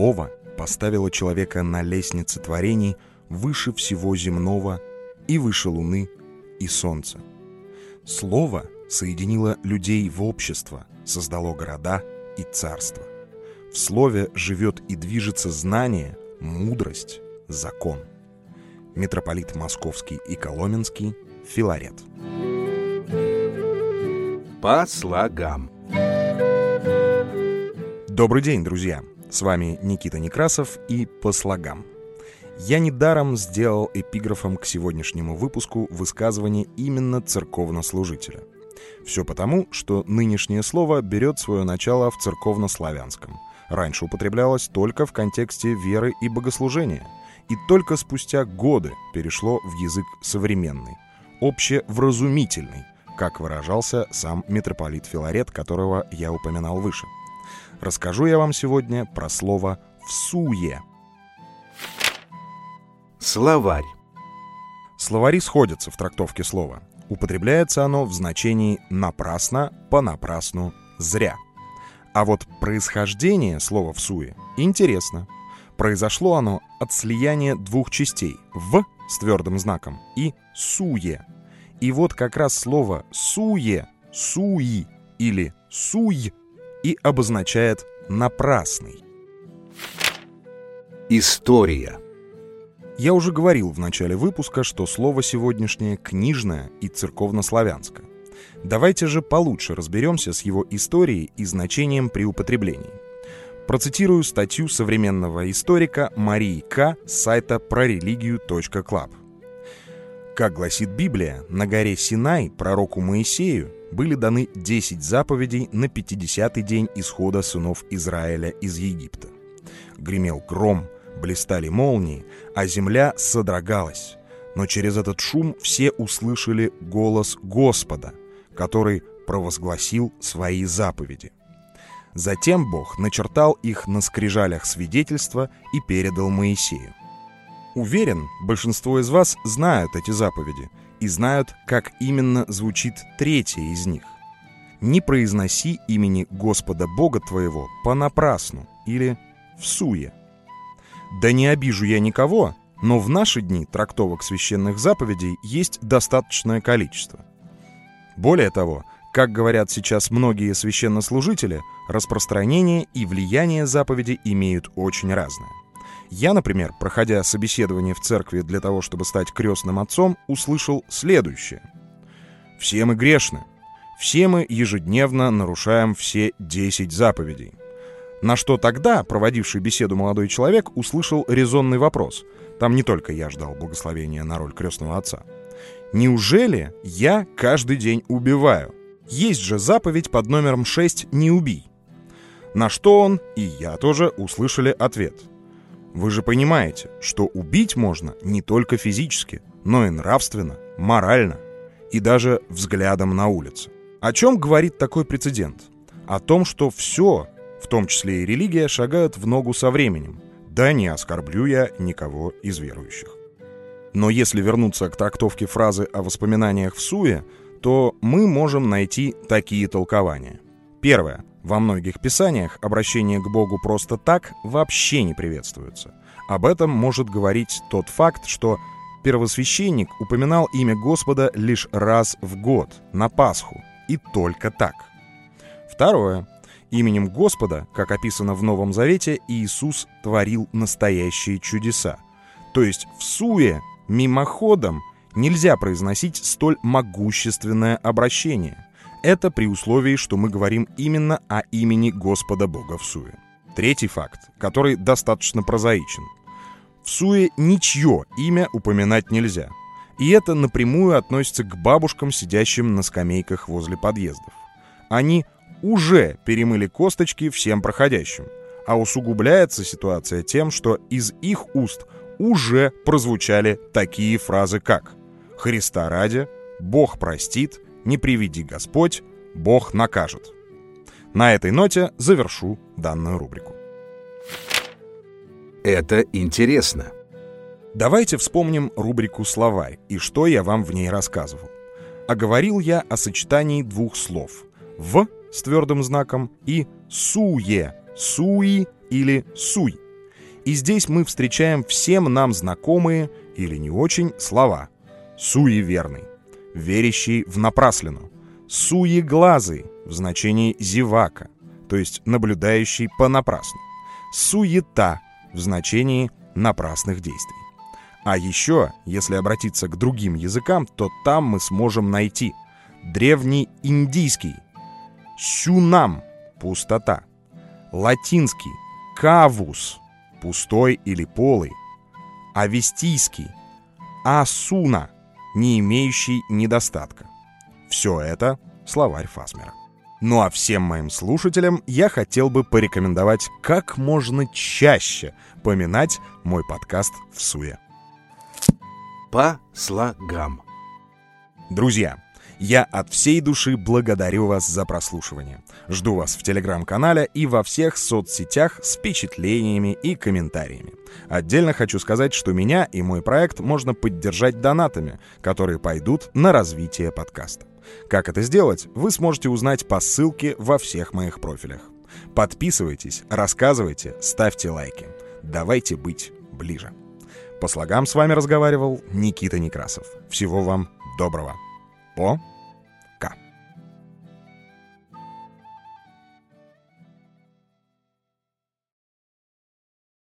Слово поставило человека на лестнице творений выше всего земного и выше луны и солнца. Слово соединило людей в общество, создало города и царства. В слове живет и движется знание, мудрость, закон. Митрополит Московский и Коломенский, Филарет. По слогам. Добрый день, друзья! С вами Никита Некрасов и «По слогам». Я недаром сделал эпиграфом к сегодняшнему выпуску высказывание именно церковнослужителя. Все потому, что нынешнее слово берет свое начало в церковнославянском. Раньше употреблялось только в контексте веры и богослужения, и только спустя годы перешло в язык современный, общевразумительный, как выражался сам митрополит Филарет, которого я упоминал выше – расскажу я вам сегодня про слово «всуе». Словарь. Словари сходятся в трактовке слова. Употребляется оно в значении «напрасно», «понапрасну», «зря». А вот происхождение слова «всуе» интересно. Произошло оно от слияния двух частей «в» с твердым знаком и «суе». И вот как раз слово «суе», «суи» или «суй» и обозначает «напрасный». История. Я уже говорил в начале выпуска, что слово сегодняшнее книжное и церковнославянское. Давайте же получше разберемся с его историей и значением при употреблении. Процитирую статью современного историка Марии К. с сайта прорелигию.клаб. Как гласит Библия, на горе Синай пророку Моисею были даны 10 заповедей на 50-й день исхода сынов Израиля из Египта. Гремел гром, блистали молнии, а земля содрогалась. Но через этот шум все услышали голос Господа, который провозгласил свои заповеди. Затем Бог начертал их на скрижалях свидетельства и передал Моисею. Уверен, большинство из вас знают эти заповеди и знают, как именно звучит третья из них. «Не произноси имени Господа Бога твоего понапрасну» или «в суе». Да не обижу я никого, но в наши дни трактовок священных заповедей есть достаточное количество. Более того, как говорят сейчас многие священнослужители, распространение и влияние заповедей имеют очень разное. Я, например, проходя собеседование в церкви для того, чтобы стать крестным отцом, услышал следующее. «Все мы грешны. Все мы ежедневно нарушаем все 10 заповедей». На что тогда проводивший беседу молодой человек услышал резонный вопрос. Там не только я ждал благословения на роль крестного отца. «Неужели я каждый день убиваю? Есть же заповедь под номером 6 «Не убий». На что он и я тоже услышали ответ – вы же понимаете, что убить можно не только физически, но и нравственно, морально и даже взглядом на улице. О чем говорит такой прецедент? О том, что все, в том числе и религия, шагают в ногу со временем. Да не оскорблю я никого из верующих. Но если вернуться к трактовке фразы о воспоминаниях в Суе, то мы можем найти такие толкования. Первое. Во многих писаниях обращение к Богу просто так вообще не приветствуется. Об этом может говорить тот факт, что первосвященник упоминал имя Господа лишь раз в год, на Пасху, и только так. Второе. Именем Господа, как описано в Новом Завете, Иисус творил настоящие чудеса. То есть в суе, мимоходом, нельзя произносить столь могущественное обращение – это при условии, что мы говорим именно о имени Господа Бога в Суе. Третий факт, который достаточно прозаичен. В Суе ничье имя упоминать нельзя. И это напрямую относится к бабушкам, сидящим на скамейках возле подъездов. Они уже перемыли косточки всем проходящим. А усугубляется ситуация тем, что из их уст уже прозвучали такие фразы, как «Христа ради», «Бог простит», не приведи Господь, Бог накажет. На этой ноте завершу данную рубрику. Это интересно. Давайте вспомним рубрику «Словарь» и что я вам в ней рассказывал. А говорил я о сочетании двух слов «в» с твердым знаком и «суе», «суи» или «суй» И здесь мы встречаем всем нам знакомые или не очень слова. Суеверный, верящий в напраслину, суеглазый в значении зевака, то есть наблюдающий понапрасну, суета в значении напрасных действий. А еще, если обратиться к другим языкам, то там мы сможем найти древний индийский, сюнам – пустота, латинский – кавус – пустой или полый, авестийский – асуна – не имеющий недостатка. Все это словарь Фасмера. Ну а всем моим слушателям я хотел бы порекомендовать как можно чаще поминать мой подкаст в Суе. По слогам. Друзья, я от всей души благодарю вас за прослушивание. Жду вас в телеграм-канале и во всех соцсетях с впечатлениями и комментариями. Отдельно хочу сказать, что меня и мой проект можно поддержать донатами, которые пойдут на развитие подкаста. Как это сделать, вы сможете узнать по ссылке во всех моих профилях. Подписывайтесь, рассказывайте, ставьте лайки. Давайте быть ближе. По слогам с вами разговаривал Никита Некрасов. Всего вам доброго. По